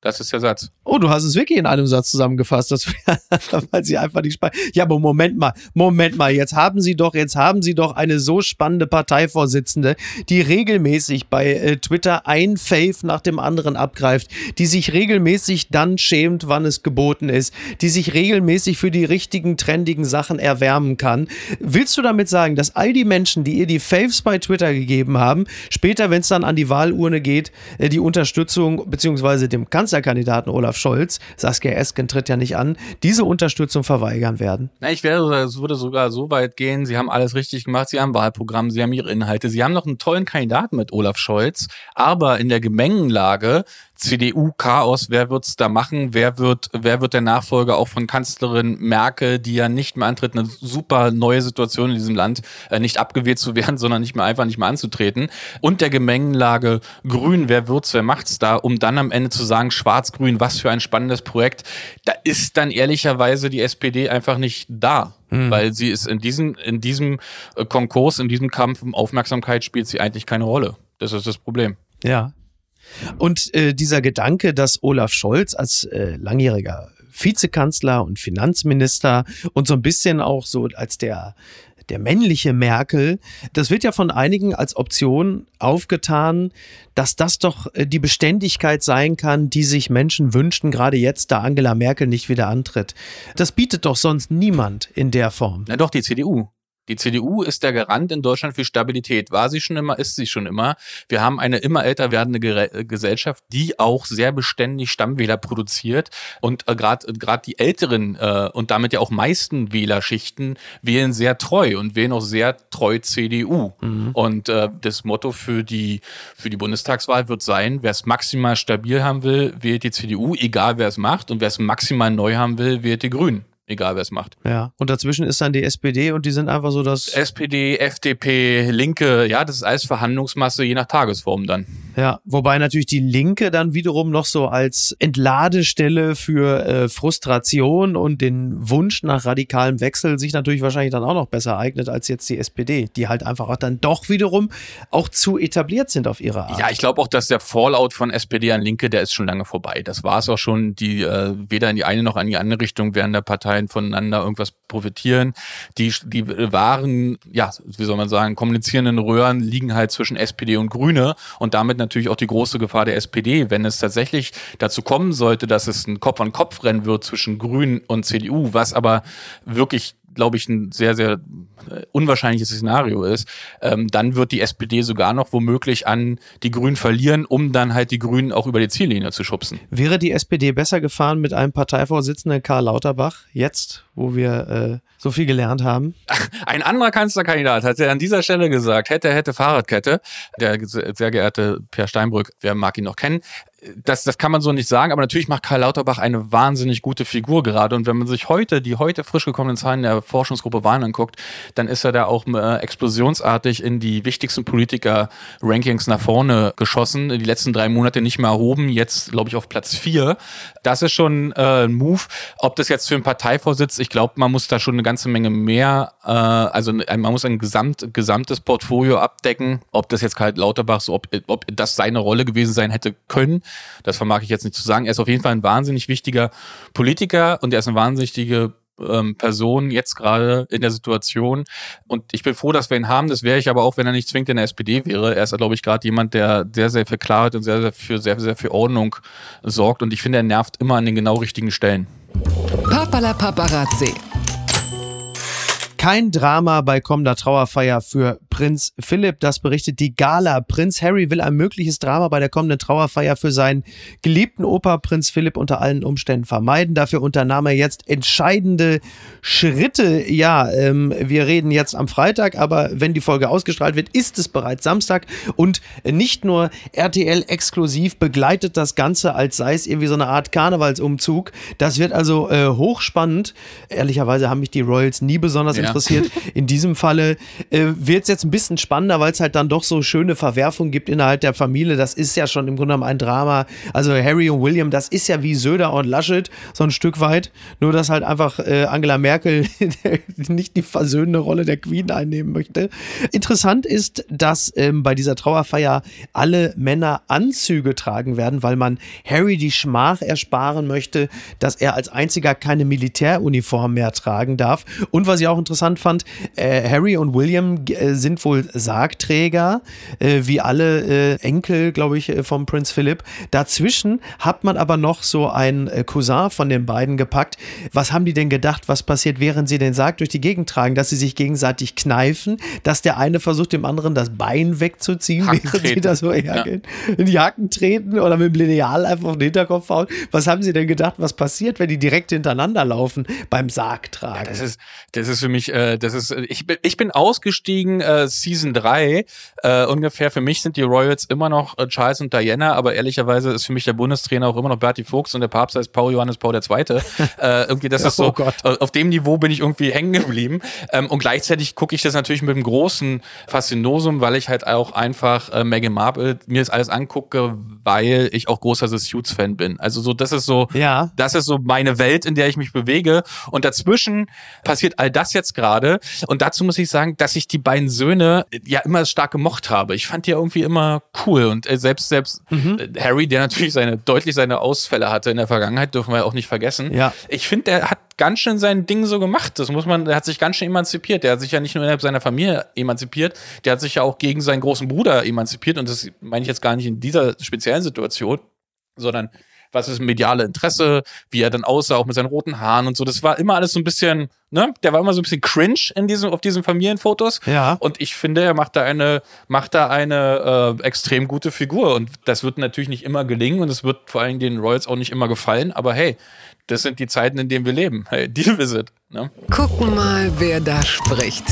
Das ist der Satz.
Oh, du hast es wirklich in einem Satz zusammengefasst, das, [laughs] weil sie einfach nicht spannend. Ja, aber Moment mal, Moment mal, jetzt haben Sie doch, jetzt haben Sie doch eine so spannende Parteivorsitzende, die regelmäßig bei äh, Twitter ein Fave nach dem anderen abgreift, die sich regelmäßig dann schämt, wann es geboten ist, die sich regelmäßig für die richtigen, trendigen Sachen erwärmen kann. Willst du damit sagen, dass all die Menschen, die ihr die Faves bei Twitter gegeben haben, später, wenn es dann an die Wahlurne geht, äh, die Unterstützung beziehungsweise dem Kanzler Kanzlerkandidaten Olaf Scholz, Saskia Esken tritt ja nicht an, diese Unterstützung verweigern werden?
Na, ich wäre, würde sogar so weit gehen, sie haben alles richtig gemacht, sie haben Wahlprogramm, sie haben ihre Inhalte, sie haben noch einen tollen Kandidaten mit Olaf Scholz, aber in der Gemengenlage CDU-Chaos, wer wird's da machen? Wer wird, wer wird der Nachfolger auch von Kanzlerin Merkel, die ja nicht mehr antritt, eine super neue Situation in diesem Land, äh, nicht abgewählt zu [laughs] werden, sondern nicht mehr einfach nicht mehr anzutreten. Und der Gemengenlage Grün, wer wird's, wer macht's da, um dann am Ende zu sagen, Schwarz-Grün, was für ein spannendes Projekt. Da ist dann ehrlicherweise die SPD einfach nicht da. Mhm. Weil sie ist in diesem, in diesem äh, Konkurs, in diesem Kampf um Aufmerksamkeit spielt sie eigentlich keine Rolle. Das ist das Problem.
Ja. Und äh, dieser Gedanke, dass Olaf Scholz als äh, langjähriger Vizekanzler und Finanzminister und so ein bisschen auch so als der der männliche Merkel, das wird ja von einigen als Option aufgetan, dass das doch äh, die Beständigkeit sein kann, die sich Menschen wünschen, gerade jetzt, da Angela Merkel nicht wieder antritt. Das bietet doch sonst niemand in der Form.
Na doch, die CDU. Die CDU ist der Garant in Deutschland für Stabilität. War sie schon immer, ist sie schon immer. Wir haben eine immer älter werdende Gesellschaft, die auch sehr beständig Stammwähler produziert. Und äh, gerade gerade die älteren äh, und damit ja auch meisten Wählerschichten wählen sehr treu und wählen auch sehr treu CDU. Mhm. Und äh, das Motto für die, für die Bundestagswahl wird sein, wer es maximal stabil haben will, wählt die CDU, egal wer es macht. Und wer es maximal neu haben will, wählt die Grünen egal wer es macht.
Ja, und dazwischen ist dann die SPD und die sind einfach so das.
SPD, FDP, Linke, ja, das ist alles Verhandlungsmasse je nach Tagesform dann.
Ja, wobei natürlich die Linke dann wiederum noch so als Entladestelle für äh, Frustration und den Wunsch nach radikalem Wechsel sich natürlich wahrscheinlich dann auch noch besser eignet als jetzt die SPD, die halt einfach auch dann doch wiederum auch zu etabliert sind auf ihre Art.
Ja, ich glaube auch, dass der Fallout von SPD an Linke, der ist schon lange vorbei. Das war es auch schon, die äh, weder in die eine noch in die andere Richtung während der Partei Parteien voneinander irgendwas profitieren. Die, die wahren, ja, wie soll man sagen, kommunizierenden Röhren liegen halt zwischen SPD und Grüne und damit natürlich auch die große Gefahr der SPD, wenn es tatsächlich dazu kommen sollte, dass es ein Kopf-an-Kopf-Rennen wird zwischen Grünen und CDU, was aber wirklich glaube ich, ein sehr, sehr äh, unwahrscheinliches Szenario ist, ähm, dann wird die SPD sogar noch womöglich an die Grünen verlieren, um dann halt die Grünen auch über die Ziellinie zu schubsen.
Wäre die SPD besser gefahren mit einem Parteivorsitzenden Karl Lauterbach jetzt, wo wir äh, so viel gelernt haben? [laughs]
Ein anderer Kanzlerkandidat hat ja an dieser Stelle gesagt, hätte, hätte Fahrradkette, der sehr geehrte Per Steinbrück, wer mag ihn noch kennen, das, das kann man so nicht sagen, aber natürlich macht Karl Lauterbach eine wahnsinnig gute Figur gerade. Und wenn man sich heute die heute frisch gekommenen Zahlen der Forschungsgruppe Wahlen anguckt, dann ist er da auch äh, explosionsartig in die wichtigsten Politiker-Rankings nach vorne geschossen. Die letzten drei Monate nicht mehr erhoben, jetzt glaube ich auf Platz vier. Das ist schon äh, ein Move. Ob das jetzt für einen Parteivorsitz, ich glaube, man muss da schon eine ganze Menge mehr, äh, also man muss ein gesamt, gesamtes Portfolio abdecken. Ob das jetzt Karl Lauterbach so, ob, ob das seine Rolle gewesen sein hätte können, das vermag ich jetzt nicht zu sagen. Er ist auf jeden Fall ein wahnsinnig wichtiger Politiker und er ist eine wahnsinnig wichtige ähm, Person jetzt gerade in der Situation. Und ich bin froh, dass wir ihn haben. Das wäre ich aber auch, wenn er nicht zwingend in der SPD wäre. Er ist, glaube ich, gerade jemand, der sehr, sehr für Klarheit und sehr, sehr für sehr, sehr für Ordnung sorgt. Und ich finde, er nervt immer an den genau richtigen Stellen.
Papala Paparazzi.
Kein Drama bei kommender Trauerfeier für Prinz Philipp. Das berichtet die Gala. Prinz Harry will ein mögliches Drama bei der kommenden Trauerfeier für seinen geliebten Opa Prinz Philipp unter allen Umständen vermeiden. Dafür unternahm er jetzt entscheidende Schritte. Ja, ähm, wir reden jetzt am Freitag, aber wenn die Folge ausgestrahlt wird, ist es bereits Samstag und nicht nur RTL exklusiv begleitet das Ganze, als sei es irgendwie so eine Art Karnevalsumzug. Das wird also äh, hochspannend. Ehrlicherweise haben mich die Royals nie besonders ja interessiert. In diesem Falle äh, wird es jetzt ein bisschen spannender, weil es halt dann doch so schöne Verwerfungen gibt innerhalb der Familie. Das ist ja schon im Grunde genommen ein Drama. Also Harry und William, das ist ja wie Söder und Laschet, so ein Stück weit. Nur, dass halt einfach äh, Angela Merkel [laughs] nicht die versöhnende Rolle der Queen einnehmen möchte. Interessant ist, dass ähm, bei dieser Trauerfeier alle Männer Anzüge tragen werden, weil man Harry die Schmach ersparen möchte, dass er als einziger keine Militäruniform mehr tragen darf. Und was ich auch interessant interessant fand, äh, Harry und William äh, sind wohl Sargträger, äh, wie alle äh, Enkel, glaube ich, äh, vom Prinz Philip. Dazwischen hat man aber noch so einen äh, Cousin von den beiden gepackt. Was haben die denn gedacht, was passiert, während sie den Sarg durch die Gegend tragen? Dass sie sich gegenseitig kneifen, dass der eine versucht, dem anderen das Bein wegzuziehen, während
treten.
sie da so hergehen, ja. in die Hacken treten oder mit dem Lineal einfach auf den Hinterkopf hauen. Was haben sie denn gedacht, was passiert, wenn die direkt hintereinander laufen beim Sargtragen?
Ja, das ist, das ist für mich ich, äh, das ist, ich bin, ich bin ausgestiegen äh, Season 3 äh, ungefähr. Für mich sind die Royals immer noch äh, Charles und Diana, aber ehrlicherweise ist für mich der Bundestrainer auch immer noch Bertie Fuchs und der Papst heißt Paul Johannes Paul II. [laughs] äh, irgendwie, das ist so,
Oh
äh, auf dem Niveau bin ich irgendwie hängen geblieben. Ähm, und gleichzeitig gucke ich das natürlich mit einem großen Faszinosum, weil ich halt auch einfach äh, Meghan Markle mir das alles angucke, weil ich auch großer The Suits-Fan bin. Also so, das ist so,
Ja.
das ist so meine Welt, in der ich mich bewege. Und dazwischen passiert all das jetzt gerade. Und dazu muss ich sagen, dass ich die beiden Söhne ja immer stark gemocht habe. Ich fand die ja irgendwie immer cool. Und äh, selbst, selbst äh, Harry, der natürlich seine, deutlich seine Ausfälle hatte in der Vergangenheit, dürfen wir ja auch nicht vergessen.
Ja.
Ich finde, der hat ganz schön sein Ding so gemacht. Das muss man, der hat sich ganz schön emanzipiert. Der hat sich ja nicht nur innerhalb seiner Familie emanzipiert, der hat sich ja auch gegen seinen großen Bruder emanzipiert. Und das meine ich jetzt gar nicht in dieser speziellen Situation, sondern was ist mediale Interesse, wie er dann aussah, auch mit seinen roten Haaren und so. Das war immer alles so ein bisschen, ne? Der war immer so ein bisschen cringe in diesem, auf diesen Familienfotos.
Ja.
Und ich finde, er macht da eine, macht da eine äh, extrem gute Figur. Und das wird natürlich nicht immer gelingen und es wird vor allem den Royals auch nicht immer gefallen. Aber hey, das sind die Zeiten, in denen wir leben. Hey, [laughs] Deal Visit. Ne?
Gucken mal, wer da spricht.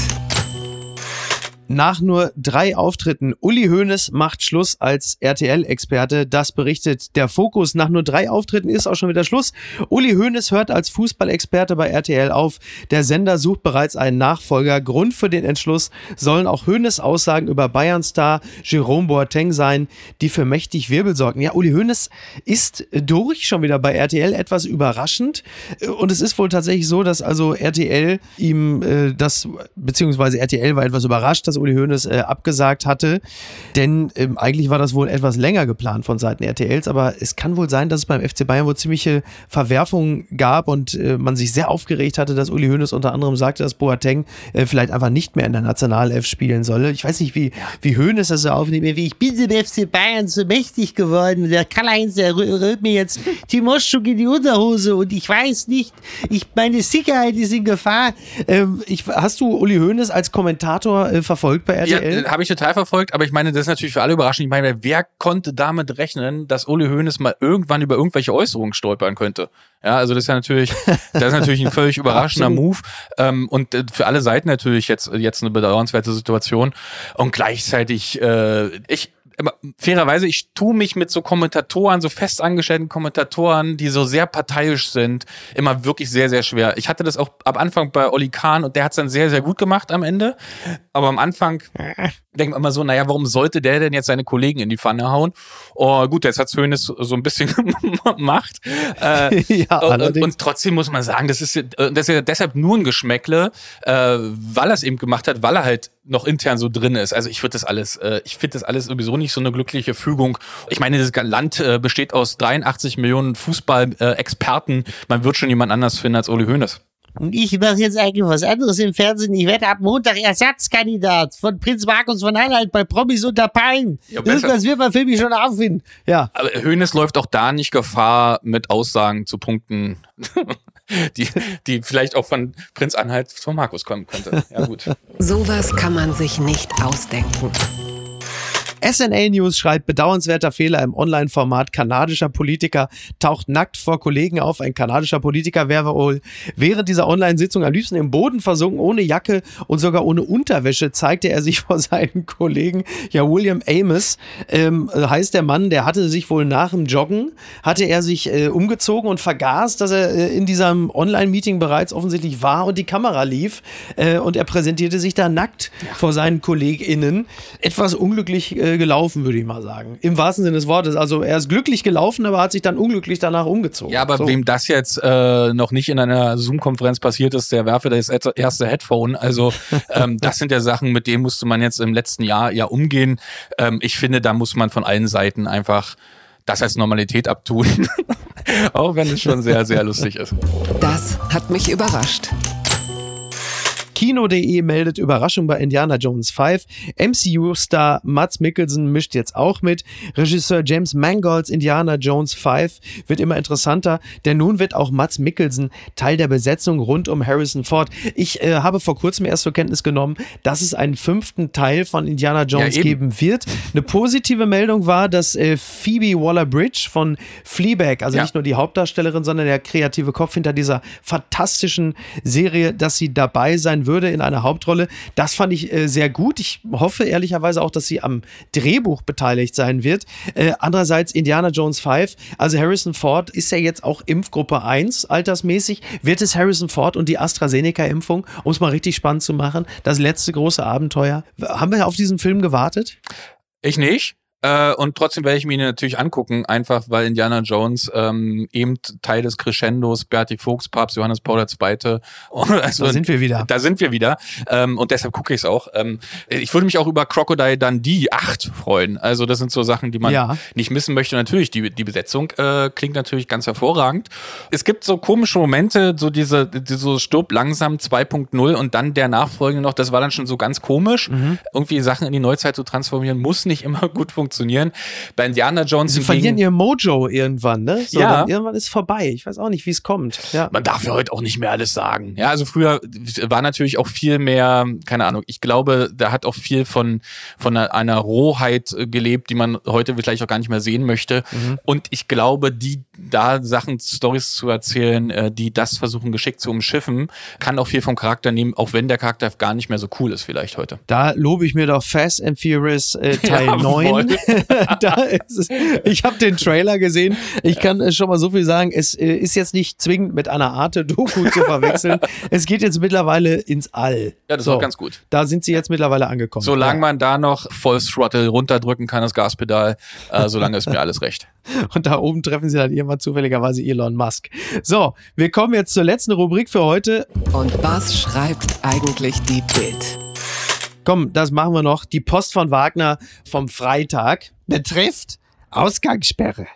Nach nur drei Auftritten, Uli Hoeneß macht Schluss als RTL-Experte. Das berichtet der Fokus. Nach nur drei Auftritten ist auch schon wieder Schluss. Uli Hoeneß hört als Fußballexperte bei RTL auf. Der Sender sucht bereits einen Nachfolger. Grund für den Entschluss sollen auch Hoeneß Aussagen über Bayern-Star Jerome Boateng sein, die für mächtig Wirbel sorgen. Ja, Uli Hoeneß ist durch schon wieder bei RTL etwas überraschend. Und es ist wohl tatsächlich so, dass also RTL ihm äh, das, beziehungsweise RTL war etwas überrascht, dass Uli Hoeneß äh, abgesagt hatte. Denn ähm, eigentlich war das wohl etwas länger geplant von Seiten RTLs, aber es kann wohl sein, dass es beim FC Bayern wohl ziemliche Verwerfungen gab und äh, man sich sehr aufgeregt hatte, dass Uli Hoeneß unter anderem sagte, dass Boateng äh, vielleicht einfach nicht mehr in der Nationalelf spielen solle. Ich weiß nicht, wie, wie Hoeneß das so aufnimmt, wie ich bin dem FC Bayern so mächtig geworden. Der Karl-Heinz, der rü- rührt mir jetzt Timoschuk in die Unterhose und ich weiß nicht, ich, meine Sicherheit ist in Gefahr. Ähm, ich, hast du Uli Hoeneß als Kommentator äh, verfolgt bei
Ja,
RTL?
habe ich total verfolgt, aber ich meine, das ist natürlich für alle überraschend. Ich meine, wer konnte damit rechnen, dass Uli Hoeneß mal irgendwann über irgendwelche Äußerungen stolpern könnte? Ja, also das ist ja natürlich, [laughs] das ist natürlich ein völlig überraschender Move ähm, und äh, für alle Seiten natürlich jetzt jetzt eine bedauernswerte Situation und gleichzeitig äh, ich aber fairerweise, ich tue mich mit so Kommentatoren, so festangestellten Kommentatoren, die so sehr parteiisch sind, immer wirklich sehr, sehr schwer. Ich hatte das auch am Anfang bei Oli Kahn und der hat es dann sehr, sehr gut gemacht am Ende. Aber am Anfang denkt man immer so, naja, warum sollte der denn jetzt seine Kollegen in die Pfanne hauen? Oh, gut, jetzt hat Hönes so ein bisschen [laughs] gemacht. Äh, [laughs]
Ja,
und, und trotzdem muss man sagen, das ist, ja- äh, das ist ja deshalb nur ein Geschmäckle, äh, weil er es eben gemacht hat, weil er halt noch intern so drin ist. Also ich würde das alles, äh, ich finde das alles sowieso nicht so eine glückliche Fügung. Ich meine, das Land äh, besteht aus 83 Millionen Fußball-Experten. Man wird schon jemand anders finden als Uli Hoeneß.
Und ich mache jetzt eigentlich was anderes im Fernsehen. Ich werde ab Montag Ersatzkandidat von Prinz Markus von Anhalt bei Promis unter Palmen.
Ja.
Irgendwas wird man für mich schon auffinden.
ja.
Aber Hoeneß läuft auch da nicht Gefahr, mit Aussagen zu punkten, die, die vielleicht auch von Prinz Anhalt von Markus kommen könnte. Ja gut.
Sowas kann man sich nicht ausdenken.
SNA News schreibt, bedauernswerter Fehler im Online-Format. Kanadischer Politiker taucht nackt vor Kollegen auf. Ein kanadischer Politiker wäre wohl während dieser Online-Sitzung am liebsten im Boden versunken, ohne Jacke und sogar ohne Unterwäsche, zeigte er sich [laughs] vor seinen Kollegen. Ja, William Amos ähm, heißt der Mann, der hatte sich wohl nach dem Joggen, hatte er sich äh, umgezogen und vergaß, dass er äh, in diesem Online-Meeting bereits offensichtlich war und die Kamera lief äh, und er präsentierte sich da nackt vor seinen KollegInnen. Etwas unglücklich äh, gelaufen, würde ich mal sagen. Im wahrsten Sinne des Wortes. Also er ist glücklich gelaufen, aber hat sich dann unglücklich danach umgezogen.
Ja, aber
so.
wem das jetzt äh, noch nicht in einer Zoom-Konferenz passiert ist, der werfe das erste Headphone. Also [laughs] ähm, das sind ja Sachen, mit denen musste man jetzt im letzten Jahr ja umgehen. Ähm, ich finde, da muss man von allen Seiten einfach das als Normalität abtun. [laughs] Auch wenn es schon sehr, sehr lustig ist.
Das hat mich überrascht.
Kino.de meldet Überraschung bei Indiana Jones 5. MCU-Star Mats Mikkelsen mischt jetzt auch mit. Regisseur James Mangolds Indiana Jones 5 wird immer interessanter, denn nun wird auch Mats Mikkelsen Teil der Besetzung rund um Harrison Ford. Ich äh, habe vor kurzem erst zur Kenntnis genommen, dass es einen fünften Teil von Indiana Jones
Ja, eben.
geben wird. Eine positive Meldung war, dass äh, Phoebe Waller-Bridge von Fleabag, also
Ja.
nicht nur die Hauptdarstellerin, sondern der kreative Kopf hinter dieser fantastischen Serie, dass sie dabei sein würde in einer Hauptrolle. Das fand ich äh, sehr gut. Ich hoffe ehrlicherweise auch, dass sie am Drehbuch beteiligt sein wird. Äh, andererseits Indiana Jones 5, also Harrison Ford ist ja jetzt auch Impfgruppe 1 altersmäßig. Wird es Harrison Ford und die AstraZeneca-Impfung, um es mal richtig spannend zu machen, das letzte große Abenteuer? Haben wir auf diesen Film gewartet?
Ich nicht. Äh, und trotzdem werde ich mir ihn natürlich angucken, einfach weil Indiana Jones ähm, eben Teil des Crescendos, Bertie Fuchs, Papst Johannes Paul II. [laughs]
also, da sind wir wieder.
Da sind wir wieder. Ähm, und deshalb gucke ich es auch. Ähm, ich würde mich auch über Crocodile Dundee 8 freuen. Also das sind so Sachen, die man ja. nicht missen möchte. Natürlich, die, die Besetzung äh, klingt natürlich ganz hervorragend. Es gibt so komische Momente, so diese, diese so Stirb langsam 2.0 und dann der Nachfolgende noch, das war dann schon so ganz komisch. Mhm. Irgendwie Sachen in die Neuzeit zu transformieren, muss nicht immer gut funktionieren funktionieren. Bei Indiana Jones
Sie verlieren ihr Mojo irgendwann, ne? So, ja. Irgendwann ist vorbei. Ich weiß auch nicht, wie es kommt. Ja.
Man darf ja heute auch nicht mehr alles sagen. Ja, also früher war natürlich auch viel mehr, keine Ahnung, ich glaube, da hat auch viel von, von einer, einer Rohheit gelebt, die man heute vielleicht auch gar nicht mehr sehen möchte. Mhm. Und ich glaube, die da Sachen, Stories zu erzählen, äh, die das versuchen geschickt zu umschiffen, kann auch viel vom Charakter nehmen, auch wenn der Charakter gar nicht mehr so cool ist vielleicht heute.
Da lobe ich mir doch Fast and Furious äh, [laughs] Teil ja, 9. [laughs] da ist es. Ich habe den Trailer gesehen. Ich kann äh, schon mal so viel sagen. Es äh, ist jetzt nicht zwingend mit einer Arte-Doku zu verwechseln. [laughs] es geht jetzt mittlerweile ins All.
Ja, das so, ist auch ganz gut.
Da sind sie jetzt mittlerweile angekommen.
Solange ja. man da noch Voll Throttle runterdrücken kann, das Gaspedal, äh, [laughs] solange ist mir alles recht.
Und da oben treffen sie dann irgendwann zufälligerweise Elon Musk. So, wir kommen jetzt zur letzten Rubrik für heute.
Und was schreibt eigentlich die Bild?
Komm, das machen wir noch. Die Post von Wagner vom Freitag
betrifft Ausgangssperre.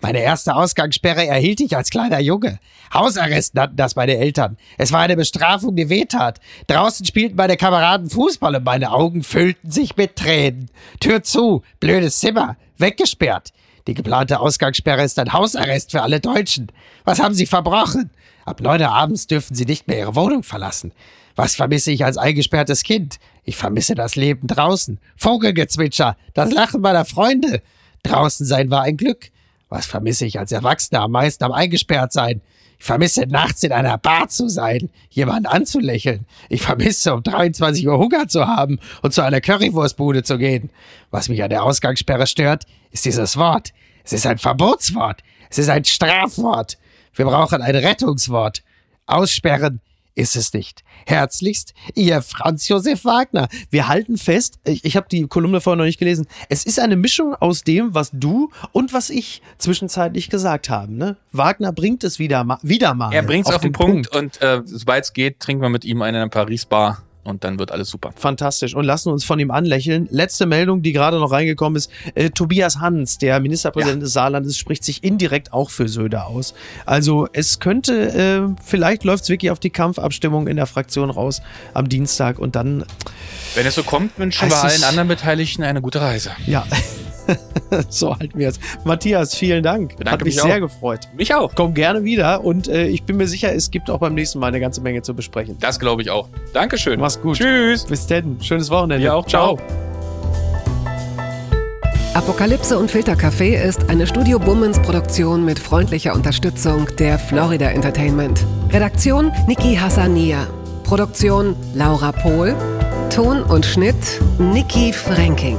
Meine erste Ausgangssperre erhielt ich als kleiner Junge. Hausarrest nannten das meine Eltern. Es war eine Bestrafung, die wehtat. Draußen spielten meine Kameraden Fußball und meine Augen füllten sich mit Tränen. Tür zu, blödes Zimmer, weggesperrt. Die geplante Ausgangssperre ist ein Hausarrest für alle Deutschen. Was haben sie verbrochen? Ab neun Uhr abends dürfen sie nicht mehr ihre Wohnung verlassen. Was vermisse ich als eingesperrtes Kind? Ich vermisse das Leben draußen. Vogelgezwitscher, das Lachen meiner Freunde. Draußen sein war ein Glück. Was vermisse ich als Erwachsener am meisten am eingesperrt sein? Ich vermisse nachts in einer Bar zu sein, jemanden anzulächeln. Ich vermisse um 23 Uhr Hunger zu haben und zu einer Currywurstbude zu gehen. Was mich an der Ausgangssperre stört, ist dieses Wort. Es ist ein Verbotswort. Es ist ein Strafwort. Wir brauchen ein Rettungswort. Aussperren ist es nicht. Herzlichst, Ihr Franz Josef Wagner.
Wir halten fest, ich, ich habe die Kolumne vorher noch nicht gelesen, es ist eine Mischung aus dem, was du und was ich zwischenzeitlich gesagt haben. Ne? Wagner bringt es wieder, wieder mal.
Er bringt es auf, auf den, den Punkt, Punkt. und äh, sobald es geht, trinken wir mit ihm in einer Paris-Bar und dann wird alles super.
Fantastisch. Und lassen uns von ihm anlächeln. Letzte Meldung, die gerade noch reingekommen ist. Äh, Tobias Hans, der Ministerpräsident ja. des Saarlandes, spricht sich indirekt auch für Söder aus. Also es könnte, äh, vielleicht läuft es wirklich auf die Kampfabstimmung in der Fraktion raus am Dienstag und dann.
Wenn es so kommt, wünschen wir allen anderen Beteiligten eine gute Reise.
Ja. [laughs] [laughs] so halten wir es. Matthias, vielen Dank.
Bedanke
Hat mich,
mich
sehr gefreut.
Mich auch.
Komm gerne wieder und äh, ich bin mir sicher, es gibt auch beim nächsten Mal eine ganze Menge zu besprechen.
Das glaube ich auch. Dankeschön.
Mach's gut.
Tschüss.
Bis denn. Schönes Wochenende.
Ja auch. Ciao.
Apokalypse und Filtercafé ist eine Studio Bummens Produktion mit freundlicher Unterstützung der Florida Entertainment. Redaktion Niki Hassania. Produktion Laura Pohl. Ton und Schnitt Niki Franking.